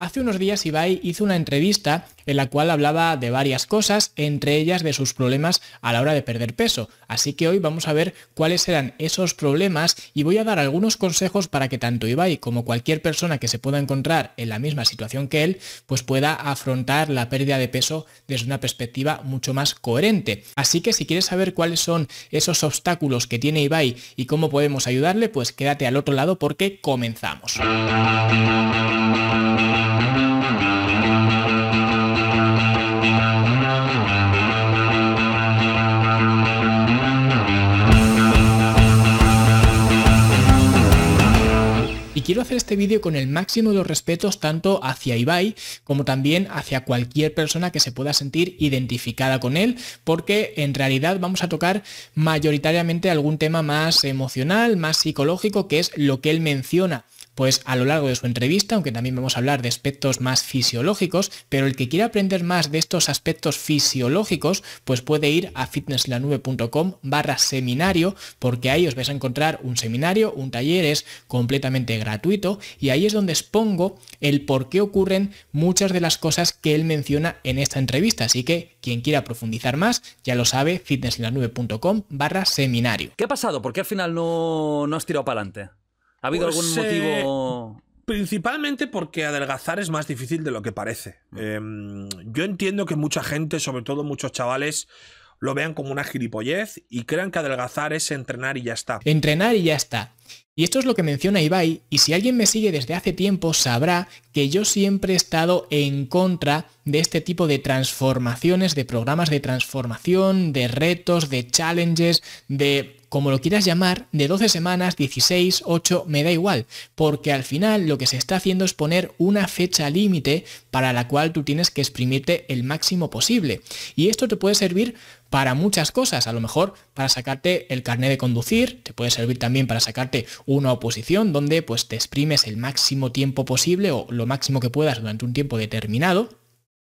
Hace unos días Ibai hizo una entrevista en la cual hablaba de varias cosas, entre ellas de sus problemas a la hora de perder peso. Así que hoy vamos a ver cuáles eran esos problemas y voy a dar algunos consejos para que tanto Ibai como cualquier persona que se pueda encontrar en la misma situación que él, pues pueda afrontar la pérdida de peso desde una perspectiva mucho más coherente. Así que si quieres saber cuáles son esos obstáculos que tiene Ibai y cómo podemos ayudarle, pues quédate al otro lado porque comenzamos. Quiero hacer este vídeo con el máximo de los respetos tanto hacia Ibai como también hacia cualquier persona que se pueda sentir identificada con él, porque en realidad vamos a tocar mayoritariamente algún tema más emocional, más psicológico, que es lo que él menciona pues a lo largo de su entrevista, aunque también vamos a hablar de aspectos más fisiológicos, pero el que quiera aprender más de estos aspectos fisiológicos, pues puede ir a fitnesslanube.com barra seminario, porque ahí os vais a encontrar un seminario, un taller es completamente gratuito y ahí es donde expongo el por qué ocurren muchas de las cosas que él menciona en esta entrevista. Así que quien quiera profundizar más, ya lo sabe, fitnesslanube.com barra seminario. ¿Qué ha pasado? ¿Por qué al final no, no has tirado para adelante? ¿Ha habido Pues, algún eh, motivo...? Principalmente porque adelgazar es más difícil de lo que parece. Em, yo entiendo que mucha gente, sobre todo muchos chavales, lo vean como una gilipollez y crean que adelgazar es entrenar y ya está. Entrenar y ya está. Y esto es lo que menciona Ibai, y si alguien me sigue desde hace tiempo sabrá que yo siempre he estado en contra de este tipo de transformaciones, de programas de transformación, de retos, de challenges, de como lo quieras llamar, de 12 semanas, 16, 8, me da igual, porque al final lo que se está haciendo es poner una fecha límite para la cual tú tienes que exprimirte el máximo posible. Y esto te puede servir para muchas cosas, a lo mejor para sacarte el carnet de conducir, te puede servir también para sacarte una oposición donde pues te exprimes el máximo tiempo posible o lo máximo que puedas durante un tiempo determinado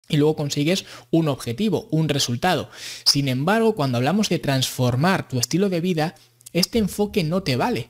y luego consigues un objetivo, un resultado. Sin embargo, cuando hablamos de transformar tu estilo de vida, este enfoque no te vale.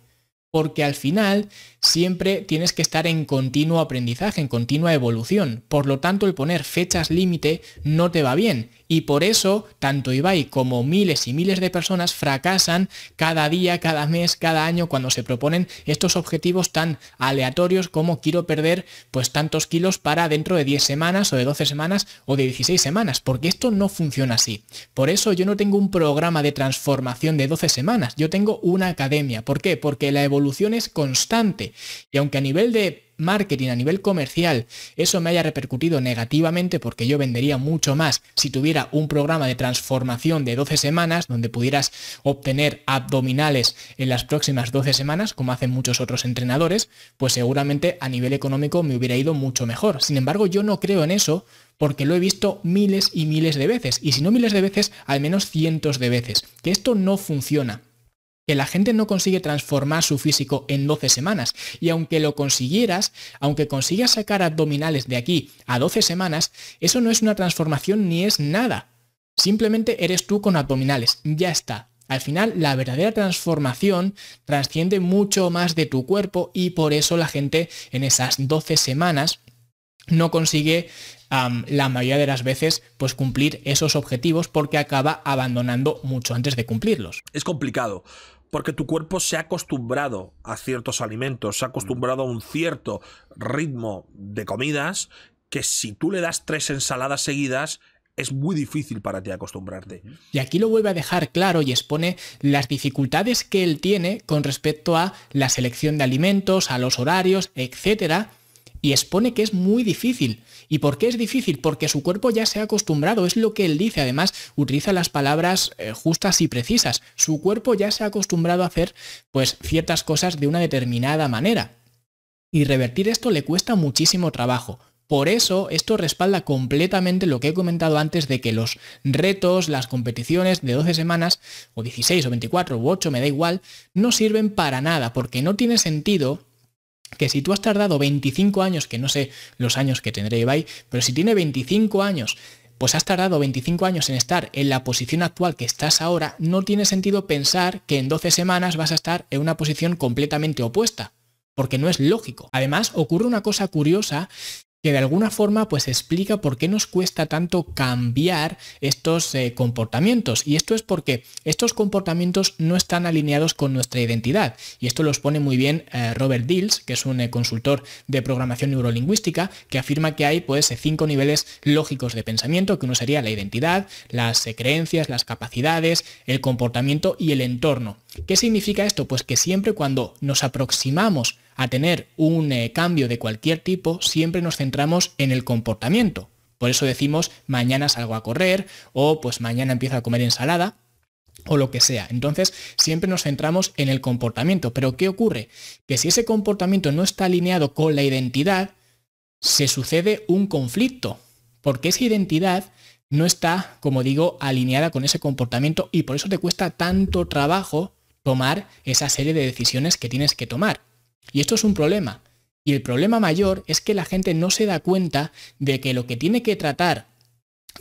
Porque al final siempre tienes que estar en continuo aprendizaje, en continua evolución. Por lo tanto, el poner fechas límite no te va bien. Y por eso, tanto Ibai como miles y miles de personas fracasan cada día, cada mes, cada año cuando se proponen estos objetivos tan aleatorios como quiero perder pues tantos kilos para dentro de 10 semanas o de 12 semanas o de 16 semanas, porque esto no funciona así. Por eso yo no tengo un programa de transformación de 12 semanas, yo tengo una academia. ¿Por qué? Porque la evolución es constante y aunque a nivel de marketing, a nivel comercial, eso me haya repercutido negativamente porque yo vendería mucho más si tuviera un programa de transformación de 12 semanas donde pudieras obtener abdominales en las próximas 12 semanas, como hacen muchos otros entrenadores, pues seguramente a nivel económico me hubiera ido mucho mejor. Sin embargo, yo no creo en eso porque lo he visto miles y miles de veces, y si no miles de veces, al menos cientos de veces, que esto no funciona que la gente no consigue transformar su físico en 12 semanas. Y aunque lo consiguieras, aunque consigas sacar abdominales de aquí a 12 semanas, eso no es una transformación ni es nada. Simplemente eres tú con abdominales. Ya está. Al final, la verdadera transformación trasciende mucho más de tu cuerpo y por eso la gente en esas 12 semanas no consigue la mayoría de las veces pues cumplir esos objetivos porque acaba abandonando mucho antes de cumplirlos. Es complicado. Porque tu cuerpo se ha acostumbrado a ciertos alimentos, se ha acostumbrado a un cierto ritmo de comidas que si tú le das tres ensaladas seguidas, es muy difícil para ti acostumbrarte. Y aquí lo vuelve a dejar claro y expone las dificultades que él tiene con respecto a la selección de alimentos, a los horarios, etcétera, y expone que es muy difícil. ¿Y por qué es difícil? Porque su cuerpo ya se ha acostumbrado, es lo que él dice. Además, utiliza las palabras eh, justas y precisas. Su cuerpo ya se ha acostumbrado a hacer pues ciertas cosas de una determinada manera. Y revertir esto le cuesta muchísimo trabajo. Por eso, esto respalda completamente lo que he comentado antes de que los retos, las competiciones de 12 semanas, o 16 o 24 u 8, me da igual, no sirven para nada, porque no tiene sentido que si tú has tardado 25 años, que no sé los años que tendré Ibai, pero si tiene 25 años, pues has tardado 25 años en estar en la posición actual que estás ahora, no tiene sentido pensar que en 12 semanas vas a estar en una posición completamente opuesta, porque no es lógico. Además, ocurre una cosa curiosa que de alguna forma pues explica por qué nos cuesta tanto cambiar estos eh, comportamientos. Y esto es porque estos comportamientos no están alineados con nuestra identidad. Y esto lo expone muy bien eh, Robert Dills, que es un eh, consultor de programación neurolingüística, que afirma que hay pues cinco niveles lógicos de pensamiento, que uno sería la identidad, las creencias, las capacidades, el comportamiento y el entorno. ¿Qué significa esto? Pues que siempre cuando nos aproximamos a tener un eh, cambio de cualquier tipo, siempre nos centramos en el comportamiento. Por eso decimos mañana salgo a correr o pues mañana empiezo a comer ensalada o lo que sea. Entonces, siempre nos centramos en el comportamiento. Pero ¿qué ocurre? Que si ese comportamiento no está alineado con la identidad, se sucede un conflicto, porque esa identidad no está, como digo, alineada con ese comportamiento y por eso te cuesta tanto trabajo tomar esa serie de decisiones que tienes que tomar. Y esto es un problema. Y el problema mayor es que la gente no se da cuenta de que lo que tiene que tratar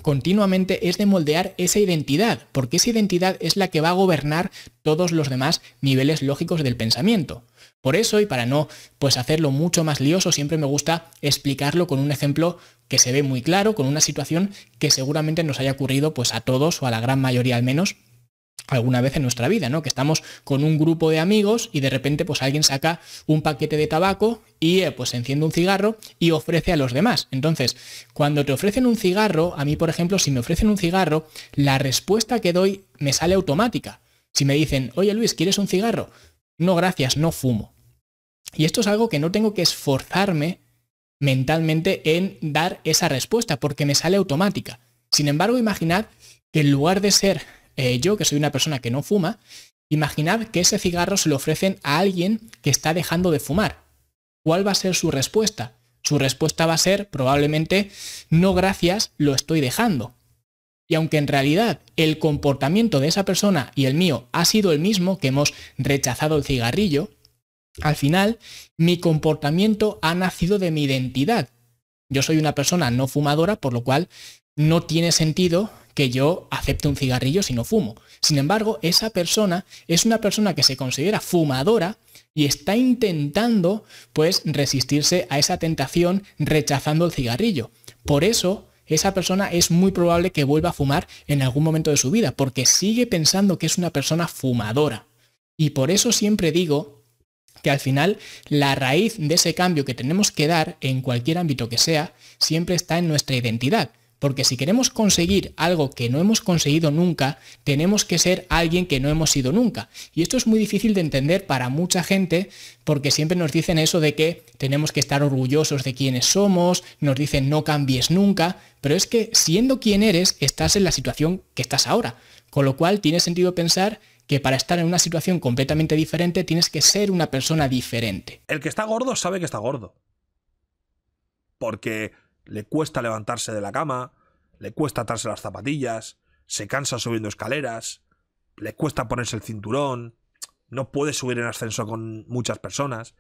continuamente es de moldear esa identidad, porque esa identidad es la que va a gobernar todos los demás niveles lógicos del pensamiento. Por eso, y para no pues hacerlo mucho más lioso, siempre me gusta explicarlo con un ejemplo que se ve muy claro, con una situación que seguramente nos haya ocurrido pues a todos o a la gran mayoría al menos alguna vez en nuestra vida, ¿no? Que estamos con un grupo de amigos y de repente pues alguien saca un paquete de tabaco y eh, pues enciende un cigarro y ofrece a los demás. Entonces, cuando te ofrecen un cigarro, a mí por ejemplo, si me ofrecen un cigarro, la respuesta que doy me sale automática. Si me dicen, oye Luis, ¿quieres un cigarro? No, gracias, no fumo. Y esto es algo que no tengo que esforzarme mentalmente en dar esa respuesta porque me sale automática. Sin embargo, imaginad que en lugar de ser eh, yo, que soy una persona que no fuma, imaginad que ese cigarro se lo ofrecen a alguien que está dejando de fumar. ¿Cuál va a ser su respuesta? Su respuesta va a ser probablemente, no gracias, lo estoy dejando. Y aunque en realidad el comportamiento de esa persona y el mío ha sido el mismo, que hemos rechazado el cigarrillo, al final mi comportamiento ha nacido de mi identidad. Yo soy una persona no fumadora, por lo cual no tiene sentido que yo acepte un cigarrillo si no fumo. Sin embargo, esa persona es una persona que se considera fumadora y está intentando pues resistirse a esa tentación rechazando el cigarrillo. Por eso esa persona es muy probable que vuelva a fumar en algún momento de su vida, porque sigue pensando que es una persona fumadora. Y por eso siempre digo que al final la raíz de ese cambio que tenemos que dar en cualquier ámbito que sea, siempre está en nuestra identidad. Porque si queremos conseguir algo que no hemos conseguido nunca, tenemos que ser alguien que no hemos sido nunca. Y esto es muy difícil de entender para mucha gente porque siempre nos dicen eso de que tenemos que estar orgullosos de quienes somos, nos dicen no cambies nunca, pero es que siendo quien eres estás en la situación que estás ahora. Con lo cual tiene sentido pensar que para estar en una situación completamente diferente tienes que ser una persona diferente. El que está gordo sabe que está gordo. Porque le cuesta levantarse de la cama, le cuesta atarse las zapatillas, se cansa subiendo escaleras, le cuesta ponerse el cinturón, no puede subir en ascenso con muchas personas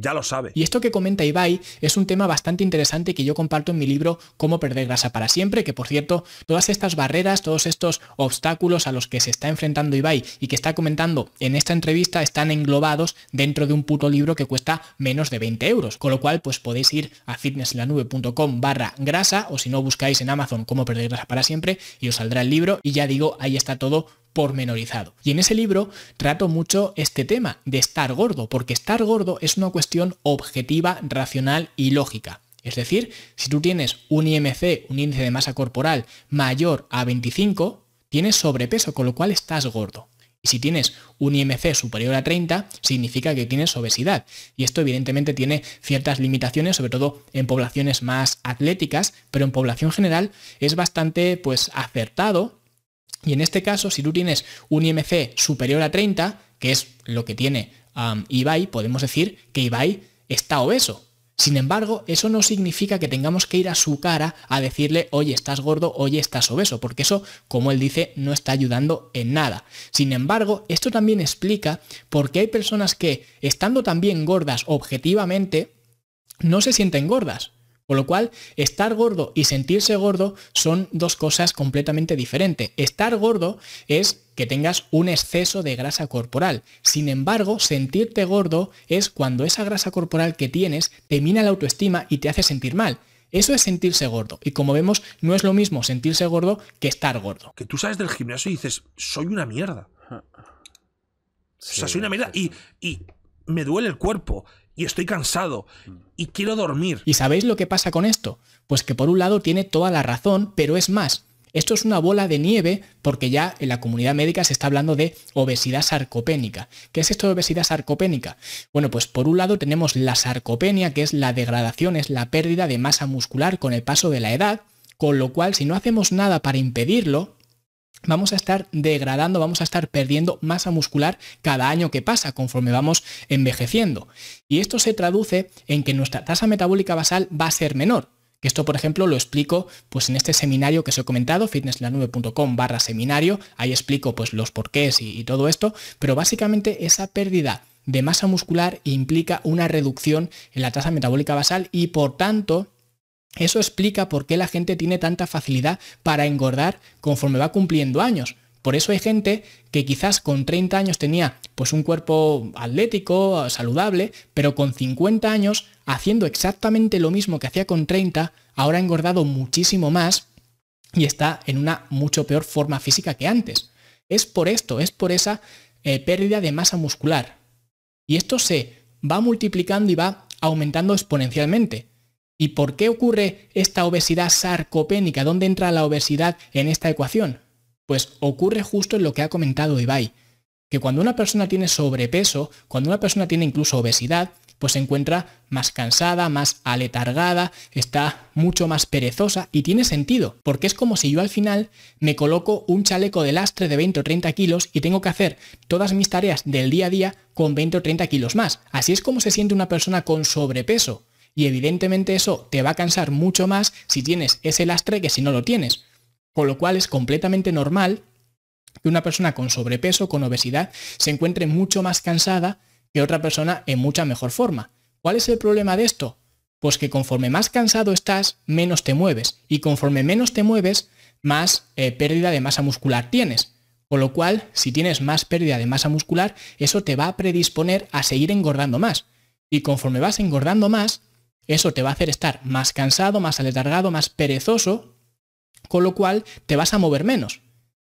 ya lo sabe. Y esto que comenta Ibai es un tema bastante interesante que yo comparto en mi libro Cómo perder grasa para siempre, que por cierto, todas estas barreras, todos estos obstáculos a los que se está enfrentando Ibai y que está comentando en esta entrevista están englobados dentro de un puto libro que cuesta menos de 20 euros. Con lo cual, pues podéis ir a fitnesslanube.com barra grasa o si no buscáis en Amazon Cómo perder grasa para siempre y os saldrá el libro y ya digo, ahí está todo pormenorizado. Y en ese libro trato mucho este tema de estar gordo, porque estar gordo es una cuestión objetiva, racional y lógica. Es decir, si tú tienes un IMC, un índice de masa corporal mayor a 25, tienes sobrepeso, con lo cual estás gordo. Y si tienes un IMC superior a 30, significa que tienes obesidad. Y esto evidentemente tiene ciertas limitaciones, sobre todo en poblaciones más atléticas, pero en población general es bastante pues acertado y en este caso, si tú tienes un IMC superior a 30, que es lo que tiene um, Ibai, podemos decir que Ibai está obeso. Sin embargo, eso no significa que tengamos que ir a su cara a decirle, oye, estás gordo, oye, estás obeso, porque eso, como él dice, no está ayudando en nada. Sin embargo, esto también explica por qué hay personas que, estando también gordas objetivamente, no se sienten gordas. Con lo cual, estar gordo y sentirse gordo son dos cosas completamente diferentes. Estar gordo es que tengas un exceso de grasa corporal. Sin embargo, sentirte gordo es cuando esa grasa corporal que tienes te mina la autoestima y te hace sentir mal. Eso es sentirse gordo. Y como vemos, no es lo mismo sentirse gordo que estar gordo. Que tú sales del gimnasio y dices, soy una mierda. o sea, soy una mierda. Y, y me duele el cuerpo. Y estoy cansado. Y quiero dormir. ¿Y sabéis lo que pasa con esto? Pues que por un lado tiene toda la razón, pero es más. Esto es una bola de nieve porque ya en la comunidad médica se está hablando de obesidad sarcopénica. ¿Qué es esto de obesidad sarcopénica? Bueno, pues por un lado tenemos la sarcopenia, que es la degradación, es la pérdida de masa muscular con el paso de la edad, con lo cual si no hacemos nada para impedirlo, vamos a estar degradando, vamos a estar perdiendo masa muscular cada año que pasa conforme vamos envejeciendo. Y esto se traduce en que nuestra tasa metabólica basal va a ser menor. Que esto, por ejemplo, lo explico pues, en este seminario que os he comentado, fitnesslanube.com barra seminario. Ahí explico pues, los porqués y, y todo esto. Pero básicamente esa pérdida de masa muscular implica una reducción en la tasa metabólica basal y por tanto eso explica por qué la gente tiene tanta facilidad para engordar conforme va cumpliendo años. Por eso hay gente que quizás con 30 años tenía pues un cuerpo atlético, saludable, pero con 50 años haciendo exactamente lo mismo que hacía con 30, ahora ha engordado muchísimo más y está en una mucho peor forma física que antes. Es por esto, es por esa eh, pérdida de masa muscular. Y esto se va multiplicando y va aumentando exponencialmente. ¿Y por qué ocurre esta obesidad sarcopénica? ¿Dónde entra la obesidad en esta ecuación? Pues ocurre justo en lo que ha comentado Ibai, que cuando una persona tiene sobrepeso, cuando una persona tiene incluso obesidad, pues se encuentra más cansada, más aletargada, está mucho más perezosa y tiene sentido, porque es como si yo al final me coloco un chaleco de lastre de 20 o 30 kilos y tengo que hacer todas mis tareas del día a día con 20 o 30 kilos más. Así es como se siente una persona con sobrepeso. Y evidentemente eso te va a cansar mucho más si tienes ese lastre que si no lo tienes. Con lo cual es completamente normal que una persona con sobrepeso, con obesidad, se encuentre mucho más cansada que otra persona en mucha mejor forma. ¿Cuál es el problema de esto? Pues que conforme más cansado estás, menos te mueves. Y conforme menos te mueves, más eh, pérdida de masa muscular tienes. Con lo cual, si tienes más pérdida de masa muscular, eso te va a predisponer a seguir engordando más. Y conforme vas engordando más, eso te va a hacer estar más cansado, más aletargado, más perezoso, con lo cual te vas a mover menos.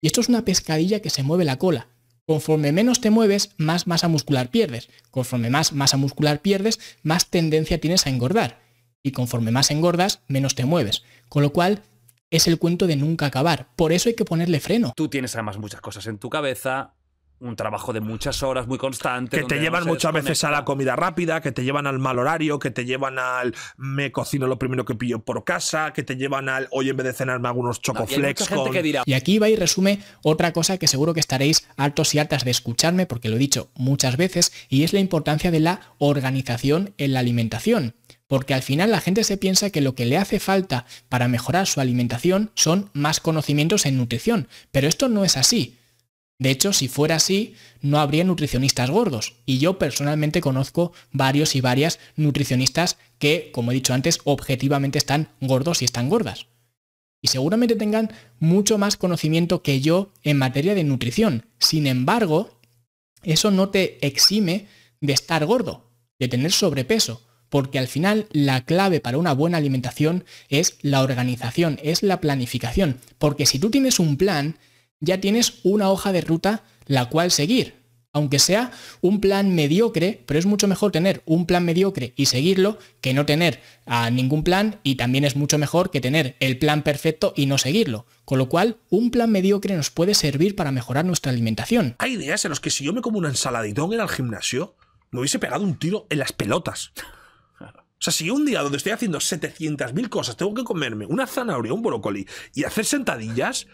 Y esto es una pescadilla que se mueve la cola. Conforme menos te mueves, más masa muscular pierdes. Conforme más masa muscular pierdes, más tendencia tienes a engordar. Y conforme más engordas, menos te mueves. Con lo cual, es el cuento de nunca acabar. Por eso hay que ponerle freno. Tú tienes además muchas cosas en tu cabeza, un trabajo de muchas horas muy constante. Que te llevan muchas veces a la comida rápida, que te llevan al mal horario, que te llevan al me cocino lo primero que pillo por casa, que te llevan al hoy en vez de cenarme algunos chocoflex. No, y, dirá... y aquí va y resume otra cosa que seguro que estaréis hartos y hartas de escucharme, porque lo he dicho muchas veces, y es la importancia de la organización en la alimentación. Porque al final la gente se piensa que lo que le hace falta para mejorar su alimentación son más conocimientos en nutrición, pero esto no es así. De hecho, si fuera así, no habría nutricionistas gordos. Y yo personalmente conozco varios y varias nutricionistas que, como he dicho antes, objetivamente están gordos y están gordas. Y seguramente tengan mucho más conocimiento que yo en materia de nutrición. Sin embargo, eso no te exime de estar gordo, de tener sobrepeso, porque al final la clave para una buena alimentación es la organización, es la planificación. Porque si tú tienes un plan, ya tienes una hoja de ruta la cual seguir. Aunque sea un plan mediocre, pero es mucho mejor tener un plan mediocre y seguirlo que no tener a ningún plan y también es mucho mejor que tener el plan perfecto y no seguirlo. Con lo cual, un plan mediocre nos puede servir para mejorar nuestra alimentación. Hay días en los que si yo me como una ensaladitón en el gimnasio, me hubiese pegado un tiro en las pelotas. O sea, si un día donde estoy haciendo 700.000 cosas tengo que comerme una zanahoria, un brócoli y hacer sentadillas,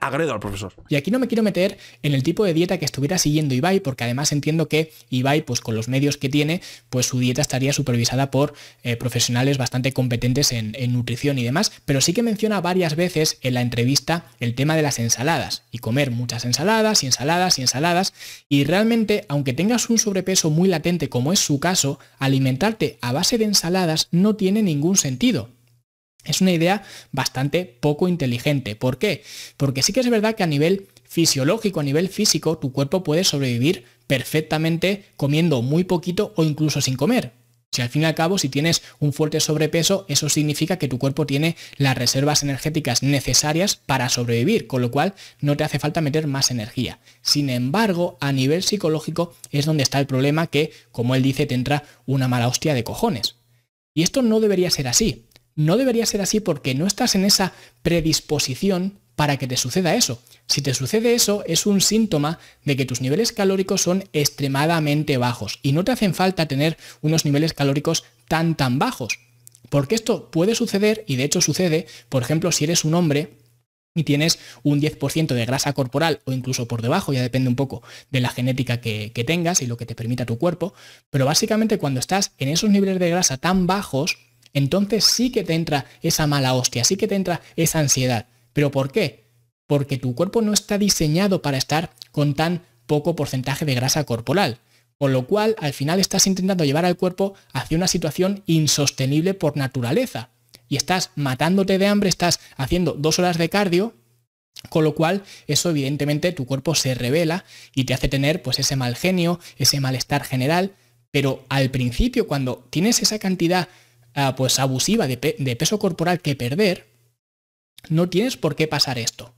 agredo al profesor. Y aquí no me quiero meter en el tipo de dieta que estuviera siguiendo Ibai, porque además entiendo que Ibai, pues con los medios que tiene, pues su dieta estaría supervisada por eh, profesionales bastante competentes en, en, nutrición y demás, pero sí que menciona varias veces en la entrevista el tema de las ensaladas y comer muchas ensaladas y ensaladas y ensaladas y realmente, aunque tengas un sobrepeso muy latente como es su caso, alimentarte a base de ensaladas no tiene ningún sentido. Es una idea bastante poco inteligente. ¿Por qué? Porque sí que es verdad que a nivel fisiológico, a nivel físico, tu cuerpo puede sobrevivir perfectamente comiendo muy poquito o incluso sin comer. Si al fin y al cabo, si tienes un fuerte sobrepeso, eso significa que tu cuerpo tiene las reservas energéticas necesarias para sobrevivir, con lo cual no te hace falta meter más energía. Sin embargo, a nivel psicológico es donde está el problema que, como él dice, te entra una mala hostia de cojones. Y esto no debería ser así. No debería ser así porque no estás en esa predisposición para que te suceda eso. Si te sucede eso, es un síntoma de que tus niveles calóricos son extremadamente bajos y no te hacen falta tener unos niveles calóricos tan tan bajos. Porque esto puede suceder, y de hecho sucede, por ejemplo, si eres un hombre y tienes un 10% de grasa corporal o incluso por debajo, ya depende un poco de la genética que, que, tengas y lo que te permita tu cuerpo, pero básicamente cuando estás en esos niveles de grasa tan bajos, entonces sí que te entra esa mala hostia, sí que te entra esa ansiedad. ¿Pero por qué? Porque tu cuerpo no está diseñado para estar con tan poco porcentaje de grasa corporal. Con lo cual, al final estás intentando llevar al cuerpo hacia una situación insostenible por naturaleza. Y estás matándote de hambre, estás haciendo dos horas de cardio, con lo cual eso evidentemente tu cuerpo se revela y te hace tener pues ese mal genio, ese malestar general. Pero al principio, cuando tienes esa cantidad ah, pues abusiva de, de peso corporal que perder, no tienes por qué pasar esto.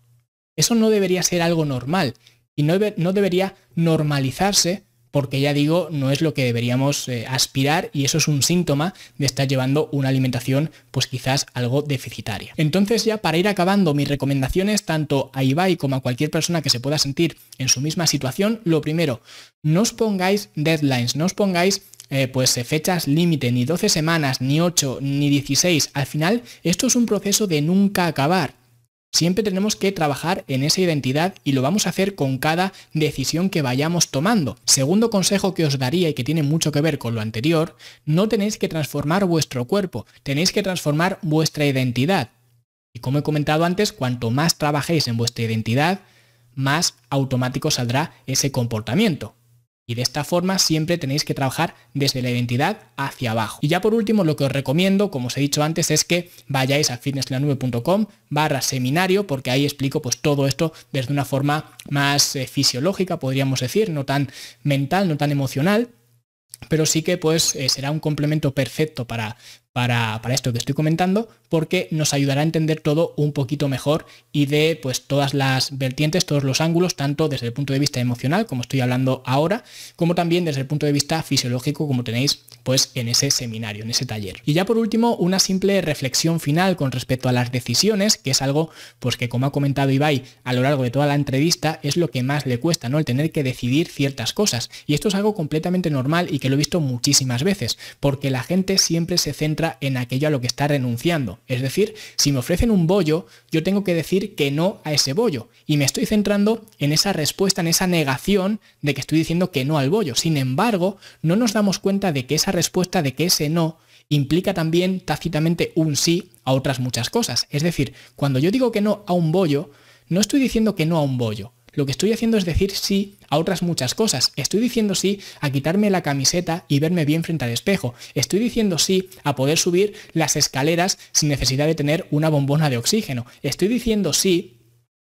Eso no debería ser algo normal y no, no debería normalizarse porque ya digo, no es lo que deberíamos eh, aspirar y eso es un síntoma de estar llevando una alimentación pues quizás algo deficitaria. Entonces ya para ir acabando mis recomendaciones tanto a Ibai como a cualquier persona que se pueda sentir en su misma situación, lo primero, no os pongáis deadlines, no os pongáis eh, pues eh, fechas límite, ni 12 semanas, ni 8, ni 16. Al final, esto es un proceso de nunca acabar. Siempre tenemos que trabajar en esa identidad y lo vamos a hacer con cada decisión que vayamos tomando. Segundo consejo que os daría y que tiene mucho que ver con lo anterior, no tenéis que transformar vuestro cuerpo, tenéis que transformar vuestra identidad. Y como he comentado antes, cuanto más trabajéis en vuestra identidad, más automático saldrá ese comportamiento. Y de esta forma siempre tenéis que trabajar desde la identidad hacia abajo. Y ya por último, lo que os recomiendo, como os he dicho antes, es que vayáis a fitnesslanube.com barra seminario, porque ahí explico pues todo esto desde una forma más eh, fisiológica, podríamos decir, no tan mental, no tan emocional pero sí que pues eh, será un complemento perfecto para, para, esto que estoy comentando, porque nos ayudará a entender todo un poquito mejor y de pues todas las vertientes, todos los ángulos, tanto desde el punto de vista emocional, como estoy hablando ahora, como también desde el punto de vista fisiológico, como tenéis pues en ese seminario, en ese taller. Y ya por último, una simple reflexión final con respecto a las decisiones, que es algo pues que como ha comentado Ibai a lo largo de toda la entrevista, es lo que más le cuesta, ¿no? El tener que decidir ciertas cosas. Y esto es algo completamente normal y que lo he visto muchísimas veces, porque la gente siempre se centra en aquello a lo que está renunciando. Es decir, si me ofrecen un bollo, yo tengo que decir que no a ese bollo. Y me estoy centrando en esa respuesta, en esa negación de que estoy diciendo que no al bollo. Sin embargo, no nos damos cuenta de que esa respuesta, de que ese no, implica también tácitamente un sí a otras muchas cosas. Es decir, cuando yo digo que no a un bollo, no estoy diciendo que no a un bollo. Lo que estoy haciendo es decir sí a otras muchas cosas. Estoy diciendo sí a quitarme la camiseta y verme bien frente al espejo. Estoy diciendo sí a poder subir las escaleras sin necesidad de tener una bombona de oxígeno. Estoy diciendo sí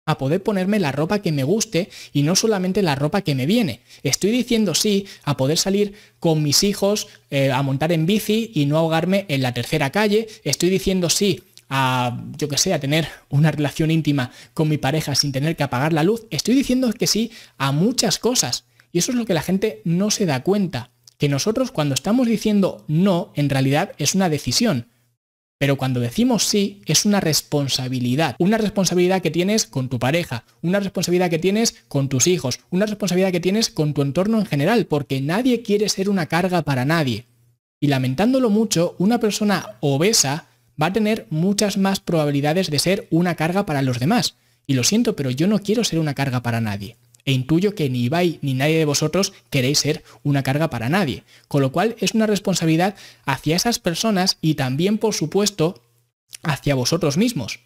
a poder ponerme la ropa que me guste y no solamente la ropa que me viene. Estoy diciendo sí a poder salir con mis hijos eh, a montar en bici y no ahogarme en la tercera calle. Estoy diciendo sí a, yo que sé, a tener una relación íntima con mi pareja sin tener que apagar la luz. Estoy diciendo que sí a muchas cosas. Y eso es lo que la gente no se da cuenta. Que nosotros cuando estamos diciendo no, en realidad es una decisión. Pero cuando decimos sí, es una responsabilidad. Una responsabilidad que tienes con tu pareja, una responsabilidad que tienes con tus hijos, una responsabilidad que tienes con tu entorno en general, porque nadie quiere ser una carga para nadie. Y lamentándolo mucho, una persona obesa va a tener muchas más probabilidades de ser una carga para los demás. Y lo siento, pero yo no quiero ser una carga para nadie. E intuyo que ni Ibai ni nadie de vosotros queréis ser una carga para nadie. Con lo cual es una responsabilidad hacia esas personas y también, por supuesto, hacia vosotros mismos.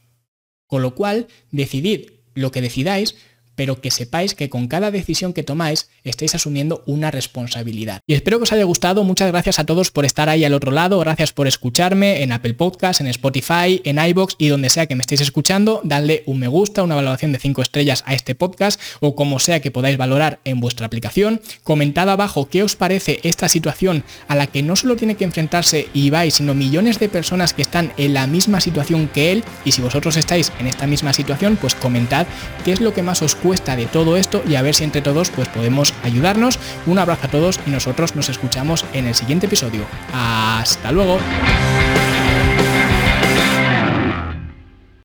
Con lo cual, decidid lo que decidáis, pero que sepáis que con cada decisión que tomáis estáis asumiendo una responsabilidad. Y espero que os haya gustado, muchas gracias a todos por estar ahí al otro lado, gracias por escucharme en Apple Podcast, en Spotify, en iBox y donde sea que me estéis escuchando, dadle un me gusta, una valoración de 5 estrellas a este podcast o como sea que podáis valorar en vuestra aplicación. Comentad abajo qué os parece esta situación a la que no solo tiene que enfrentarse Ibai, sino millones de personas que están en la misma situación que él y si vosotros estáis en esta misma situación, pues comentad qué es lo que más os cuesta de todo esto y a ver si entre todos pues podemos ayudarnos. Un abrazo a todos y nosotros nos escuchamos en el siguiente episodio. Hasta luego.